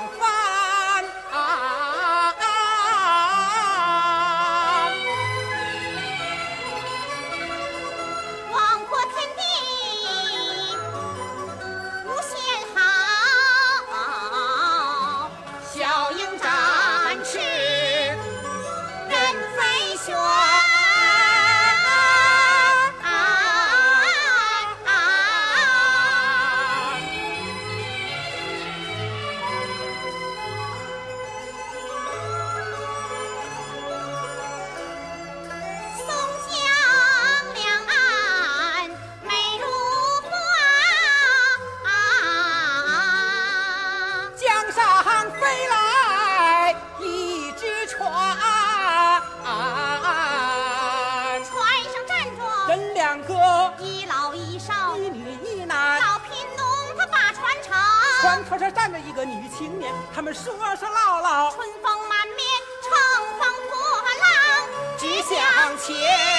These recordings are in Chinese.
放。船上站着一个女青年，他们说说唠唠，春风满面，乘风破浪，直向前。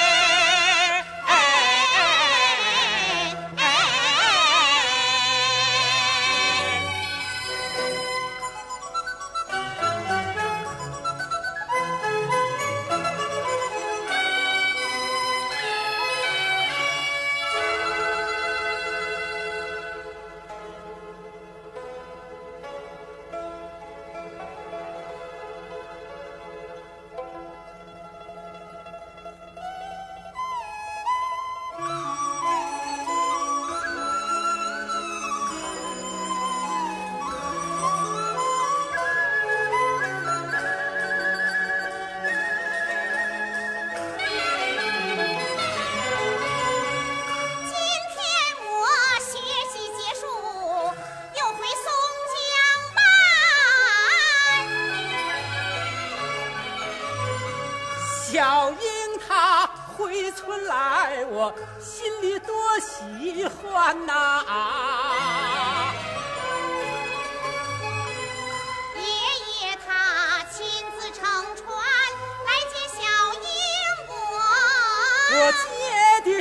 小英她回村来，我心里多喜欢呐！啊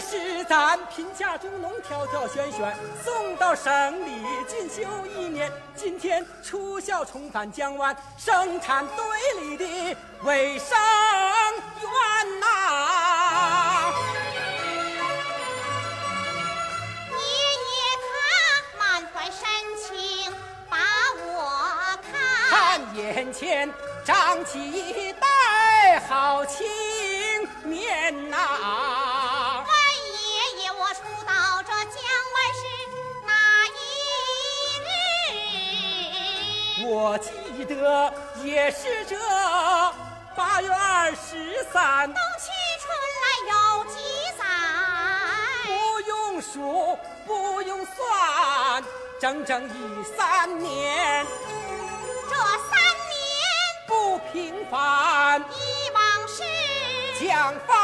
是咱贫下中农，挑挑选选送到省里进修一年。今天出校重返江湾，生产队里的卫生。员呐！爷爷他满怀深情把我看，看眼前长起一代好青年呐！我记得也是这。八月二十三，冬去春来有几载？不用数，不用算，整整一三年。这三年不平凡，忆往事讲发。